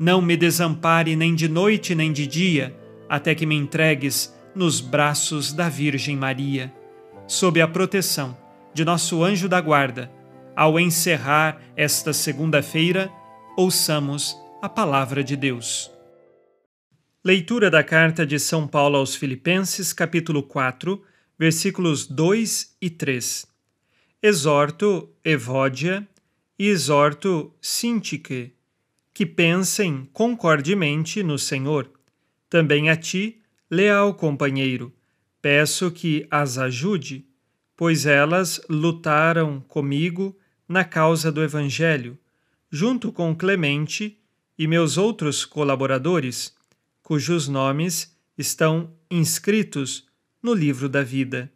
não me desampare nem de noite nem de dia, até que me entregues nos braços da Virgem Maria. Sob a proteção de nosso anjo da guarda, ao encerrar esta segunda-feira, ouçamos a palavra de Deus. Leitura da carta de São Paulo aos Filipenses, capítulo 4, versículos 2 e 3. Exorto Evódia e exorto Sintique, que pensem concordemente no Senhor. Também a ti, leal companheiro, peço que as ajude, pois elas lutaram comigo na causa do Evangelho, junto com Clemente e meus outros colaboradores, cujos nomes estão inscritos no livro da vida.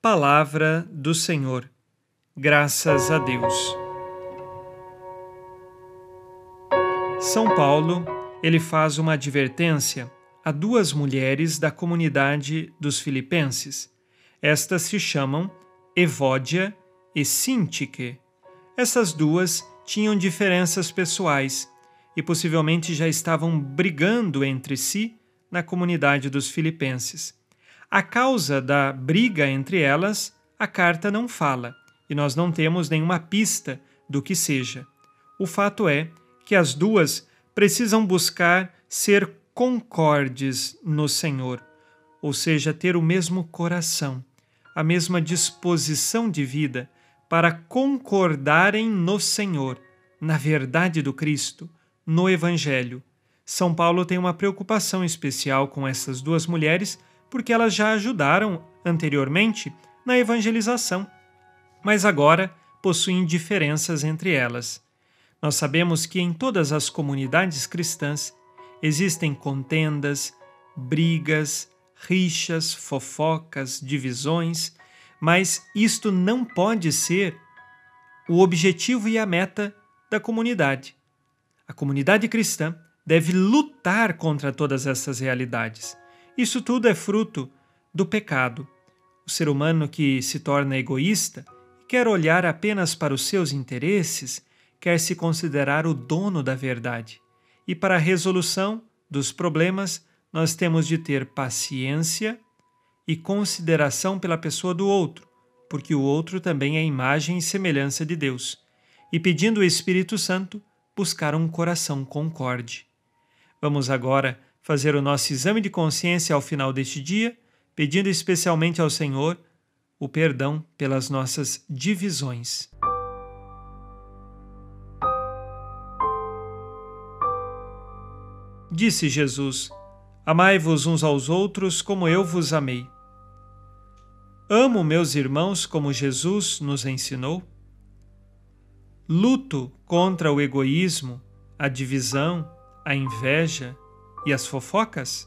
Palavra do Senhor. Graças a Deus. São Paulo, ele faz uma advertência a duas mulheres da comunidade dos filipenses. Estas se chamam Evódia e Sintique. Essas duas tinham diferenças pessoais e possivelmente já estavam brigando entre si na comunidade dos filipenses. A causa da briga entre elas, a carta não fala, e nós não temos nenhuma pista do que seja. O fato é que as duas precisam buscar ser concordes no Senhor, ou seja, ter o mesmo coração, a mesma disposição de vida para concordarem no Senhor, na verdade do Cristo, no Evangelho. São Paulo tem uma preocupação especial com essas duas mulheres porque elas já ajudaram anteriormente na evangelização, mas agora possuem diferenças entre elas. Nós sabemos que em todas as comunidades cristãs existem contendas, brigas, rixas, fofocas, divisões, mas isto não pode ser o objetivo e a meta da comunidade. A comunidade cristã deve lutar contra todas essas realidades isso tudo é fruto do pecado. O ser humano que se torna egoísta e quer olhar apenas para os seus interesses, quer se considerar o dono da verdade. E para a resolução dos problemas, nós temos de ter paciência e consideração pela pessoa do outro, porque o outro também é imagem e semelhança de Deus. E pedindo o Espírito Santo, buscar um coração concorde. Vamos agora fazer o nosso exame de consciência ao final deste dia, pedindo especialmente ao Senhor o perdão pelas nossas divisões. Disse Jesus: Amai-vos uns aos outros como eu vos amei. Amo meus irmãos como Jesus nos ensinou. Luto contra o egoísmo, a divisão, a inveja, e as fofocas?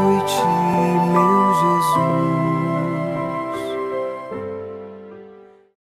起